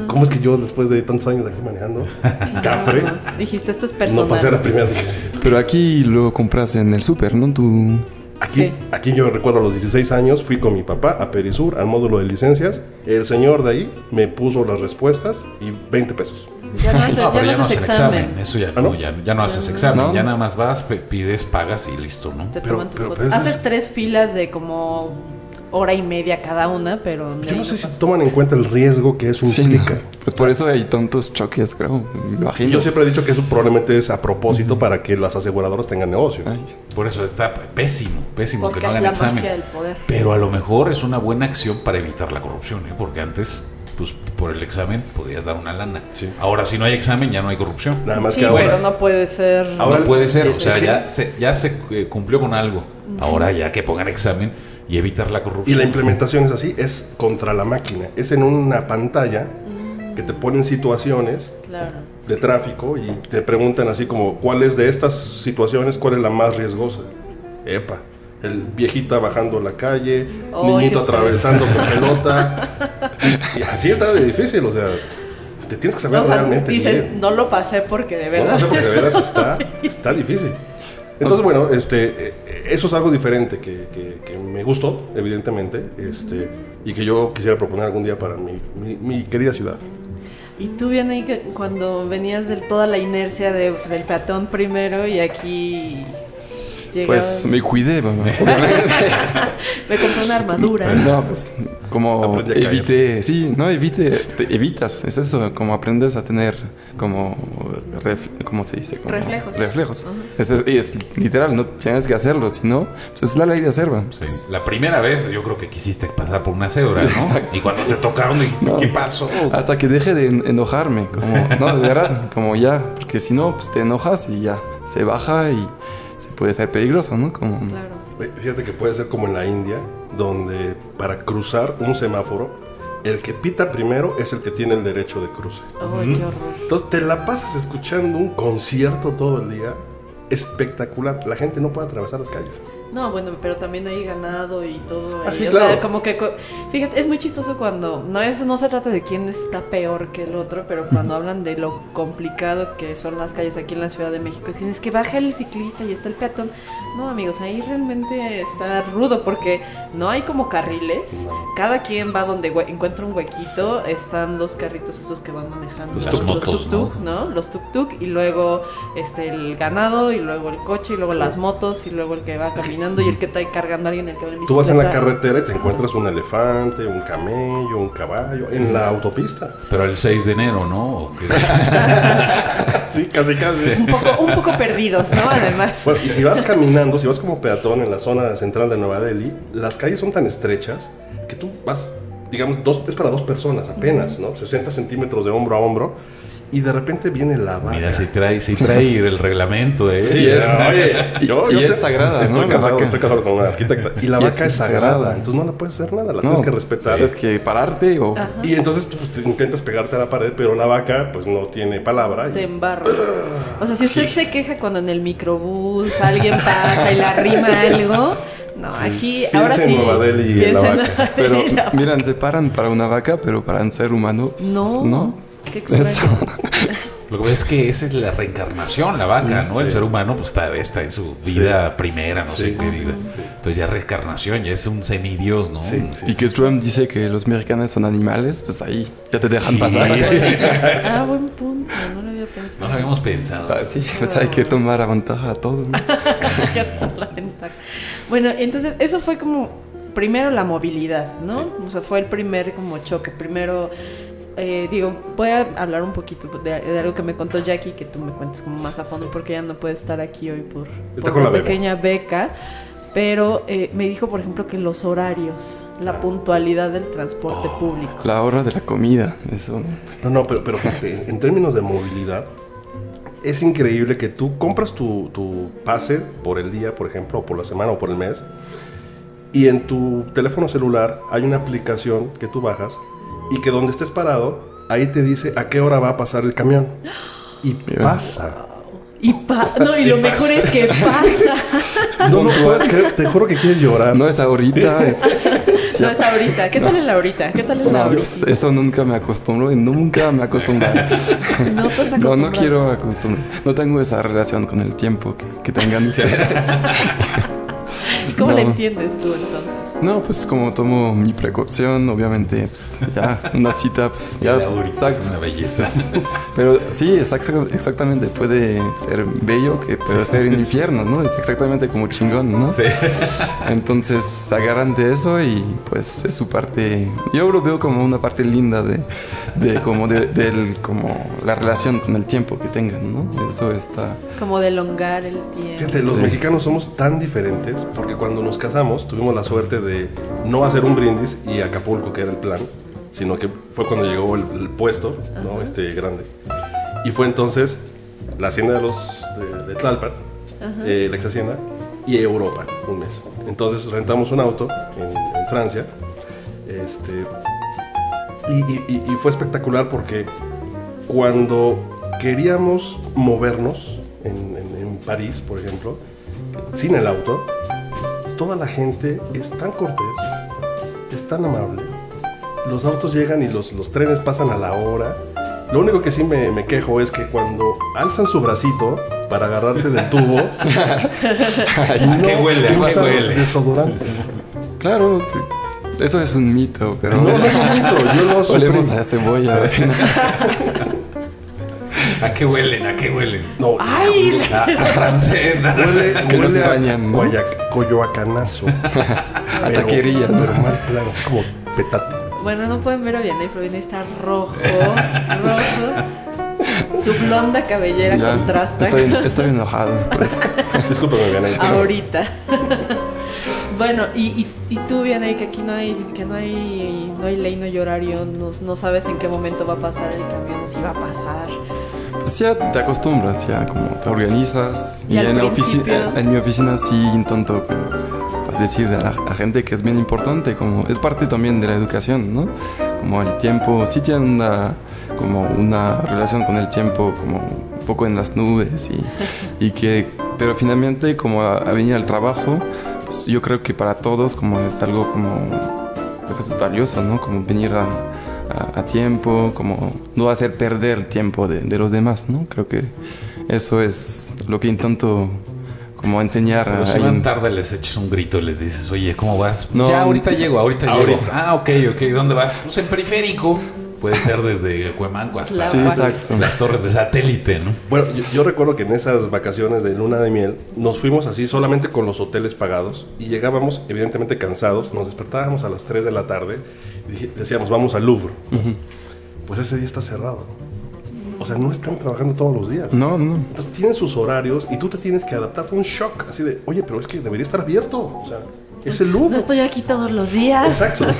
¿Cómo es que yo después de tantos años aquí manejando, cafre, Dijiste, esto es personal. no pasé a la primera? Dije, "Sí, esto Pero aquí lo compras en el súper, ¿no? Tú... Aquí, Sí. aquí yo recuerdo a los 16 años, fui con mi papá a Perisur, al módulo de licencias. El señor de ahí me puso las respuestas y 20 pesos. Ya no haces, No, pero ya ya no no haces hacen examen. examen. Eso ya ¿Ah, no, ya, ya no haces examen. No. Ya nada más vas, pides, pagas y listo, ¿no? Te Pero- toman tu pero- foto. pero eso Haces es- tres filas de como hora y media cada una, pero Yo no sé si toman en cuenta el riesgo que eso Sí, implica. no. Pues por eso hay tantos choques, creo. Imagino. yo siempre he dicho que eso probablemente es a propósito para que las aseguradoras tengan negocio. Ay, Por eso está pésimo, pésimo Porque que no hagan la examen. magia del poder. Pero a lo mejor es una buena acción para evitar la corrupción, ¿eh? porque antes, pues por el examen podías dar una lana. Sí. Ahora, si no hay examen, ya no hay corrupción. Nada más Sí, que ahora. pero no puede ser. Ahora- no puede ser, o sea, ya se, ya se eh, cumplió con algo. Ahora ya que pongan examen y evitar la Y corrupción. la implementación es así, es contra la máquina. Es en una pantalla que te ponen situaciones Claro. de tráfico y te preguntan así como, ¿cuál es de estas situaciones, cuál es la más riesgosa? Epa, el viejita bajando la calle, Oh, niñito atravesando con pelota. Y, así está de difícil, o sea, te tienes que saber O sea, realmente dices, bien. no lo pasé porque de verdad. no sé, porque de veras está, está difícil. Entonces, bueno, este, eh, eso es algo diferente que, que- que me gustó, evidentemente, este, y que yo quisiera proponer algún día para mi, mi- mi querida ciudad. Y tú que cuando venías de toda la inercia de, pues, del peatón primero y aquí llegabas. Pues me cuidé, mamá. Me compré una armadura. No, pues como evite, sí, no evite, te evitas, es eso, como aprendes a tener como, ref- ¿cómo se dice? Como Reflejos. Reflejos. Es, es- es literal, no tienes que hacerlo, si no, pues es la ley de hacerlo. Sí. La primera vez yo creo que quisiste pasar por una cebra, ¿no? Y cuando te tocaron dijiste, No. ¿qué pasó? Hasta que deje de en- enojarme, como, no, de verdad, como ya, porque si no, pues te enojas y ya, se baja y se puede ser peligroso, ¿no? Como, Claro. Fíjate que puede ser como en la India, donde para cruzar un semáforo, el que pita primero es el que tiene el derecho de cruce. Ay, qué horror. Entonces te la pasas escuchando un concierto todo el día espectacular. La gente no puede atravesar las calles. No, bueno, pero también hay ganado y todo. Ah, y, sí, o claro. sea, como que, co- fíjate, es muy chistoso cuando, no es, no se trata de quién está peor que el otro, pero cuando hablan de lo complicado que son las calles aquí en la Ciudad de México, es que, es que baja el ciclista y está el peatón. No, amigos, ahí realmente está rudo porque no hay como carriles. Cada quien va donde hue- encuentra un huequito. Están los carritos esos que van manejando. Motos, tuk-tuk, ¿no? Los tuk-tuk y luego este el ganado y luego el coche y luego las motos y luego el que va caminando y el que está ahí cargando a alguien, el que va en Tú vas en la carretera y te encuentras un elefante, un camello, un caballo, en la autopista. Pero el 6 de enero, ¿no? ¿O qué? Sí, casi, casi. Un poco, un poco perdidos, ¿no? Además. Bueno, y si vas caminando, si vas como peatón en la zona central de Nueva Delhi, las calles son tan estrechas que tú vas, digamos, dos, es para dos personas apenas, ¿no? 60 centímetros de hombro a hombro, y de repente viene la vaca. Mira, si trae, si trae el reglamento, ¿eh? Sí, es, oye, yo, y yo es sagrada, Estoy ¿no? Casado, estoy casado con una arquitecta. Y la Y vaca es es sagrada, sagrada. entonces no la puedes hacer nada, la No, tienes que respetar. Tienes que pararte o... Ajá. Y entonces pues, te intentas pegarte a la pared, pero la vaca pues no tiene palabra. y- Te embarro. O sea, si usted se queja cuando en el microbús alguien pasa y le arrima algo, no, aquí Piensa ahora en sí. Nueva Delhi y en piensa la en vaca. Nueva Pero Delhi y la vaca. miran, se paran para una vaca, pero para un ser humano, pues, No, ¿no? Qué extraño. Eso. Lo que pasa es que esa es la reencarnación, la vaca, ¿no? El ser humano pues está, está en su vida primera, no sé qué vida. Entonces ya reencarnación, ya es un semidios, ¿no? Sí, sí, Y que Trump dice que los mexicanos son animales, pues ahí ya te dejan Sí. pasar. Ah, buen punto, no lo había No pensado. lo habíamos pensado. Ah, sí, pues hay que tomar ventaja a todo. ¿no? La ventaja. Bueno, entonces eso fue como primero la movilidad, ¿no? O sea, fue el primer como choque. Primero, eh, digo, voy a hablar un poquito de, de algo que me contó Jackie, que tú me cuentes como más a fondo, porque ella no puede estar aquí hoy por, por una pequeña beca. Pero eh, me dijo, por ejemplo, que los horarios, la puntualidad del transporte público. La hora de la comida, eso. ¿no? No, no, pero, pero fíjate, en- en términos de movilidad, es increíble que tú compras tu, tu pase por el día, por ejemplo, o por la semana o por el mes, y en tu teléfono celular hay una aplicación que tú bajas y que donde estés parado, ahí te dice a qué hora va a pasar el camión. Y Mira. pasa. Y pa- no, y lo mejor es que pasa. No, no puedes creer, te juro que quieres llorar. No es ahorita, es... No es ahorita. ¿Qué tal en la ahorita? ¿Qué tal en la No, ahorita? eso nunca me acostumbro y nunca me acostumbraré. No te has No, no quiero acostumbrar. No tengo esa relación con el tiempo que, que tengan ustedes. ¿Y cómo No. le entiendes tú entonces? No, pues como tomo mi precaución, obviamente, pues ya una cita, pues ya. La ahorita es exacto. una belleza. Pero sí, exacta- exactamente, puede ser bello, que puede ser un infierno, ¿no? Es exactamente como chingón, ¿no? Sí. Entonces se agarran de eso y pues es su parte. Yo lo veo como una parte linda de, de como de, del como la relación con el tiempo que tengan, ¿no? Eso está. Como de elongar el tiempo. Fíjate, los Sí. mexicanos somos tan diferentes porque cuando nos casamos tuvimos la suerte de no hacer un brindis y Acapulco, que era el plan, sino que fue cuando llegó el, el puesto, ¿no? Este grande. Y fue entonces la hacienda de los de, de Tlalpan, eh, la ex hacienda, y Europa, un mes. Entonces rentamos un auto en, en Francia. Este, y, y- y- y fue espectacular porque cuando queríamos movernos en, en- en París, por ejemplo, sin el auto, toda la gente es tan cortés, es tan amable. Los autos llegan y los, los trenes pasan a la hora. Lo único que sí me, me quejo es que cuando alzan su bracito para agarrarse del tubo, ¿A qué huele? ¿A qué huele? desodorante. Claro, eso es un mito, pero. No, no es un mito, yo no sufrí. Olemos a cebolla. ¿A qué huelen? ¿A qué huelen? No, ¡Ay! A, a francés, nada. Huele, Que no se a bañan, coyoacanazo. A Pero- taquería, ¿no? Pero mal plan, así como petate. Bueno, no pueden ver a Vianney, pero Vianney está rojo, rojo. Su blonda cabellera Ya, contrasta Estoy, estoy enojado. por eso. Discúlpame, Vianney. pero- ahorita. bueno, y, y, y tú, Vianney, que aquí no hay, que no hay, no hay ley, no hay horario, no, no sabes en qué momento va a pasar el camión, si va a pasar. Pues ya te acostumbras, ya como te organizas. Y Y, en, en mi oficina sí intento como, pues, decirle a la a gente que es bien importante, como es parte también de la educación, ¿no? Como el tiempo, sí tiene una, como una relación con el tiempo como un poco en las nubes y, y que, pero finalmente como a, a venir al trabajo, pues, yo creo que para todos como es algo como pues es valioso, ¿no? Como venir a, a- a tiempo, como no hacer perder tiempo de, de los demás, ¿no? Creo que eso es lo que intento como enseñar se ahí van tarde les echas un grito y les dices, oye, ¿cómo vas? No. ya, ahorita llego, ahorita, llego. Ahorita. Ah, ok, ok, ¿dónde vas? Pues en periférico. Puede ser desde Cuemanco hasta Sí, las torres de satélite, ¿no? Bueno, yo, yo recuerdo que en esas vacaciones de luna de miel nos fuimos así solamente con los hoteles pagados y llegábamos evidentemente cansados, nos despertábamos a las 3 de la tarde y decíamos vamos al Louvre. Pues ese día está cerrado. O sea, no están trabajando todos los días. No, no. Entonces tienen sus horarios y tú te tienes que adaptar. Fue un shock así de, oye, pero es que debería estar abierto. O sea, es el Louvre. No estoy aquí todos los días. Exacto.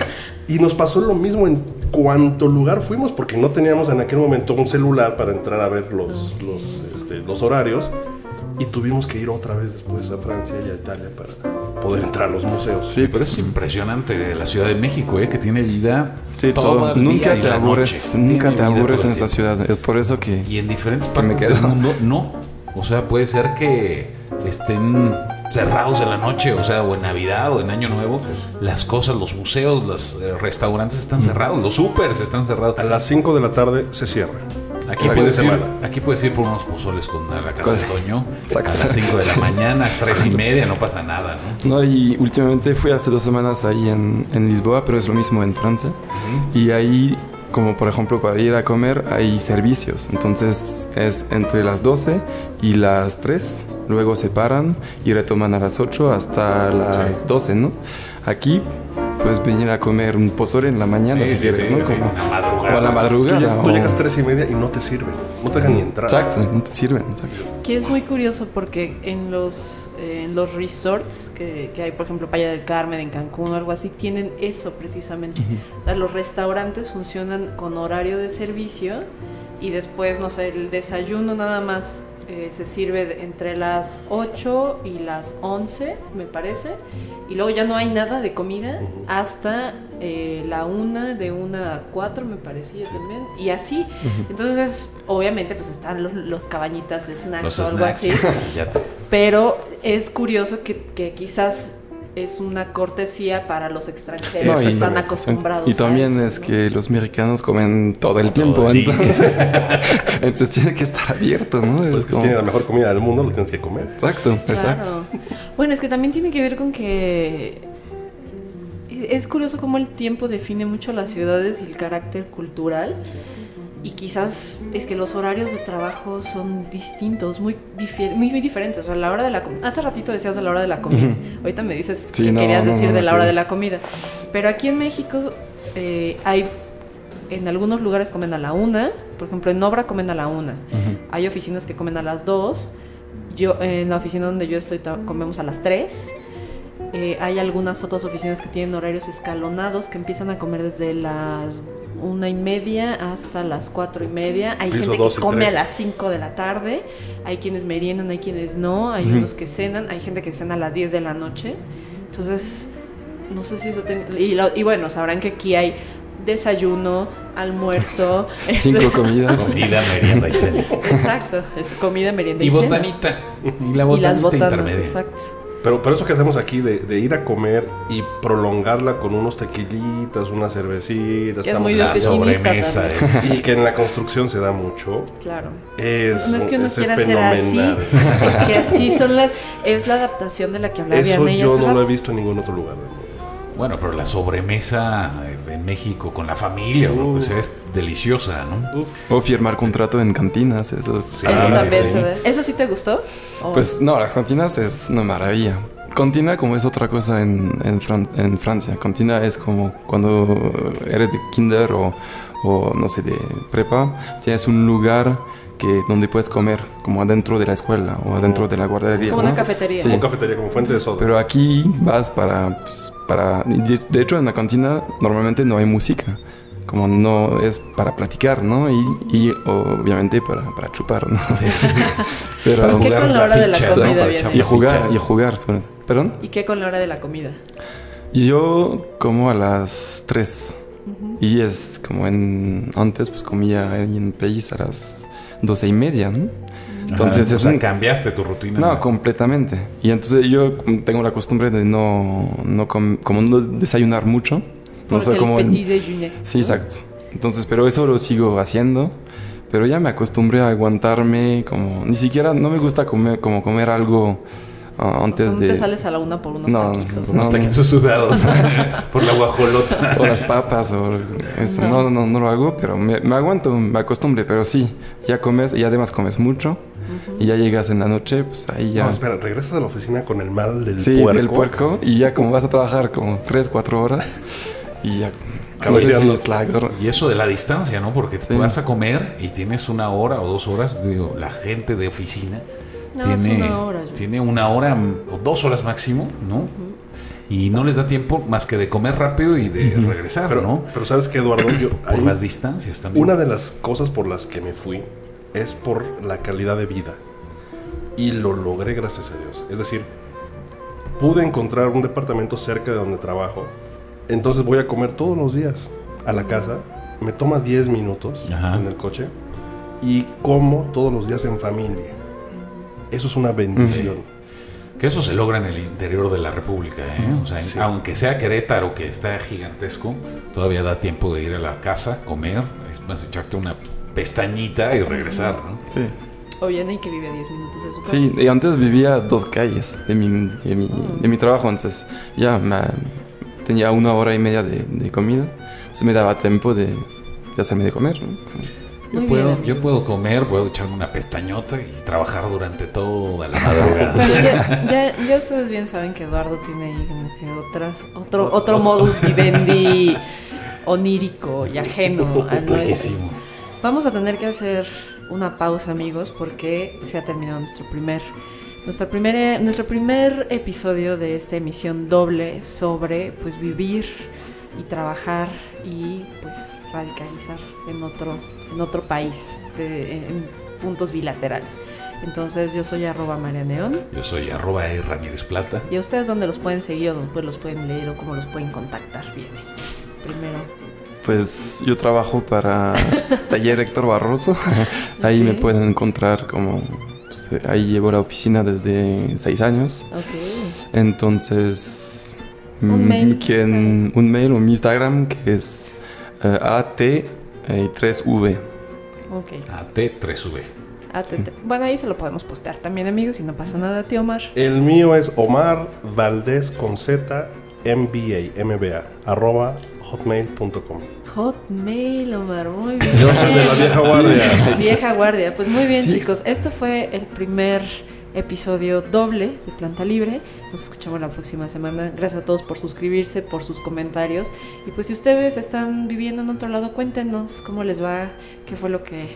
Y nos pasó lo mismo en cuanto lugar fuimos, porque no teníamos en aquel momento un celular para entrar a ver los, los, este, los horarios. Y tuvimos que ir otra vez después a Francia y a Italia para poder entrar a los museos. Sí, Pero es impresionante la Ciudad de México, ¿eh? Que tiene vida Sí, todo Nunca día y te la aburres, noche. nunca te aburres en esta ciudad. Es por eso que Y en diferentes me partes quedo. del mundo, no. O sea, puede ser que estén cerrados en la noche, o sea, o en Navidad o en Año Nuevo. Las cosas, los museos, los eh, restaurantes están cerrados, los supers están cerrados. A las 5 de la tarde se cierra. Aquí puedes, de ir, aquí puedes ir por unos pozoles con la casa de Toño a las 5 de la mañana, 3 y media, no pasa nada, ¿no? No, y últimamente fui hace dos semanas ahí en, en Lisboa, pero es lo mismo en Francia. Y ahí, como por ejemplo para ir a comer, hay servicios. Entonces es entre las 12 y las 3. Luego se paran y retoman a las 8 hasta las 12, ¿no? Aquí puedes venir a comer un pozole en la mañana si quieres, ¿no? sí, Como- una madrugada. o a la madrugada. tú o- llegas a 3 y media y no te sirven. No te dejan ni entrar. Exacto, no te sirven. Exacto. Que es muy curioso porque en los, eh, en los resorts que, que hay, por ejemplo, Playa del Carmen, en Cancún o algo así, tienen eso precisamente. O sea, los restaurantes funcionan con horario de servicio y después, no sé, el desayuno nada más eh, se sirve entre las 8 y las 11, me parece. Y luego ya no hay nada de comida hasta eh, la 1, de 1 a 4, me parecía también. Y así. Entonces, obviamente, pues están los, los cabañitas de snacks Los o algo así. Pero es curioso que, que quizás es una cortesía para los extranjeros No, que y- están acostumbrados. Y también a eso, es ¿no? que los mexicanos comen todo el tiempo, Todo entonces, entonces tiene que estar abierto, ¿no? Pues Es que como- tiene la mejor comida del mundo, lo tienes que comer. Exacto, Claro. exacto. Bueno, es que también tiene que ver con que es curioso cómo el tiempo define mucho las ciudades y el carácter cultural. Y quizás es que los horarios de trabajo son distintos, muy, muy, muy diferentes. O sea, la hora de la Hace ratito decías de la hora de la comida. Ahorita me dices Sí, que no, querías no, decir no, de la hora de la comida. Pero aquí en México eh, hay... En algunos lugares comen a la una. Por ejemplo, en Obra comen a la una. Hay oficinas que comen a las dos. Yo, en la oficina donde yo estoy, comemos a las 3. Eh, hay algunas otras oficinas que tienen horarios escalonados que empiezan a comer desde las una y media hasta las cuatro y media. Hay Piso gente que y come a las 5 de la tarde. Hay quienes meriendan, hay quienes no. Hay unos que cenan. Hay gente que cena a las 10 de la noche. Entonces, no sé si eso... ten- y, lo- y bueno, sabrán que aquí hay desayuno, almuerzo... Cinco este- comidas. Comida, merienda y cena. Exacto, es comida, merienda y, Y cena. botanita. Y la Y botanita las botanas, intermedia. exacto. Pero, pero eso que hacemos aquí de, de ir a comer y prolongarla con unos tequilitas, unas cervecitas, es muy La sobremesa. es- y que en la construcción se da mucho, Claro. es, No es que uno es quiera ser así, es que así son las, es la adaptación de la que hablaba Eso Vianney yo no lo he visto en ningún otro lugar del mundo. Bueno, pero la sobremesa en México con la familia o lo que sea es deliciosa, ¿no? O firmar contrato en cantinas, eso. Sí, Eso Ah, sí, también sí. se ve. ¿Eso sí te gustó? ¿O- Pues no, las cantinas es una maravilla. Cantina como es otra cosa en, en, Fran- en Francia. Cantina es como cuando eres de kinder o, o, no sé, de prepa, tienes un lugar que, donde puedes comer, como adentro de la escuela o adentro de la guardería. como una cafetería. Sí. Como cafetería, como fuente de soda. Pero aquí vas para... pues, para de, de hecho, en la cantina normalmente no hay música. Como no es para platicar, ¿no? Y, y obviamente para, para chupar, ¿no? Pero, ¿Por qué jugar con la hora de la ficha, comida ¿no? viene? Para y jugar, y jugar. ¿Perdón? ¿Y qué con la hora de la comida? Yo como a las 3. Y es como en... Antes pues comía en país a las doce y media, ¿no? Entonces Ajá, o es sea, un- cambiaste tu rutina. No, completamente. Y entonces yo tengo la costumbre de no, no com- como no desayunar mucho. No sé el cómo... petit déjeuner. Sí, exacto. Entonces, pero eso lo sigo haciendo. Pero ya me acostumbré a aguantarme como... Ni siquiera, no me gusta comer, como comer algo ah, O antes sea, no de... te sales a la una por unos No, taquitos. no, Unos taquitos sudados por la guajolota. o las papas o eso. No. No, no, no, lo hago, pero me, me aguanto, me acostumbre, pero sí, ya comes y además comes mucho y ya llegas en la noche, pues ahí ya... No, espera, regresas a la oficina con el mal del sí, puerco. del puerco y ya como vas a trabajar como 3, 4 horas y ya... No sé si Cabeceando. es la... Y eso de la distancia, ¿no? Porque Sí. te vas a comer y tienes una hora o dos horas. Digo, la gente de oficina No, tiene, una hora, tiene una hora mm, o dos horas máximo, ¿no? Y no les da tiempo más que de comer rápido y de regresar, Pero, ¿no? pero sabes que Eduardo, yo, Por las distancias también. una de las cosas por las que me fui es por la calidad de vida. Y lo logré gracias a Dios. Es decir, pude encontrar un departamento cerca de donde trabajo. Entonces voy a comer todos los días a la casa. Me toma 10 minutos Ajá. en el coche. Y como todos los días en familia. Eso es una bendición. Que eso se logra en el interior de la República, ¿eh? O sea, Sí. aunque sea Querétaro, que está gigantesco, todavía da tiempo de ir a la casa, comer, es más, echarte una pestañita y regresar, ¿no? Sí. O Jenny que vive a 10 minutos de su casa. Sí, y antes vivía a dos calles de mi, de mi, de mi trabajo, entonces ya me- tenía una hora y media de, de comida, entonces me daba tiempo de, de hacerme de comer. ¿no? Yo puedo, bien, yo puedo comer, puedo echarme una pestañota y trabajar durante toda la Pero madrugada. ya, ya, ya ustedes bien saben que Eduardo tiene ahí como que otras, otro, otro modus vivendi onírico y ajeno al nuestro. Vamos a tener que hacer una pausa, amigos, porque se ha terminado nuestro primer, nuestro primer, nuestro primer episodio de esta emisión doble sobre pues vivir y trabajar y pues radicalizar en otro, en otro país, de- en puntos bilaterales. Entonces yo soy arroba María Neón. Yo soy arroba E. Ramírez Plata. ¿Y a ustedes dónde los pueden seguir o dónde los pueden leer o cómo los pueden contactar? Viene. Primero. Pues yo trabajo para Taller Héctor Barroso, ahí me pueden encontrar como... pues, ahí llevo la oficina desde seis años, Ok. entonces... Un mm, mail. quien- un mail o mi Instagram que es eh, AT3V. Ok. AT3V. ATT. Bueno, ahí se lo podemos postear también, amigos, y no pasa nada, tío Omar. El mío es Omar Valdés con Z MBA, MBA, arroba hotmail.com. Hotmail, Omar, muy bien. Yo soy de la vieja guardia. Vieja guardia. Pues muy bien, Sí. chicos. Esto fue el primer episodio doble de Planta Libre. Nos escuchamos la próxima semana. Gracias a todos por suscribirse, por sus comentarios. Y pues si ustedes están viviendo en otro lado, cuéntenos cómo les va, qué fue lo que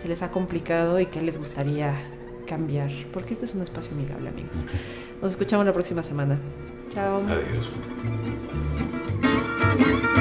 se les ha complicado y qué les gustaría cambiar. Porque este es un espacio amigable, amigos. Nos escuchamos la próxima semana. Chao. Adiós.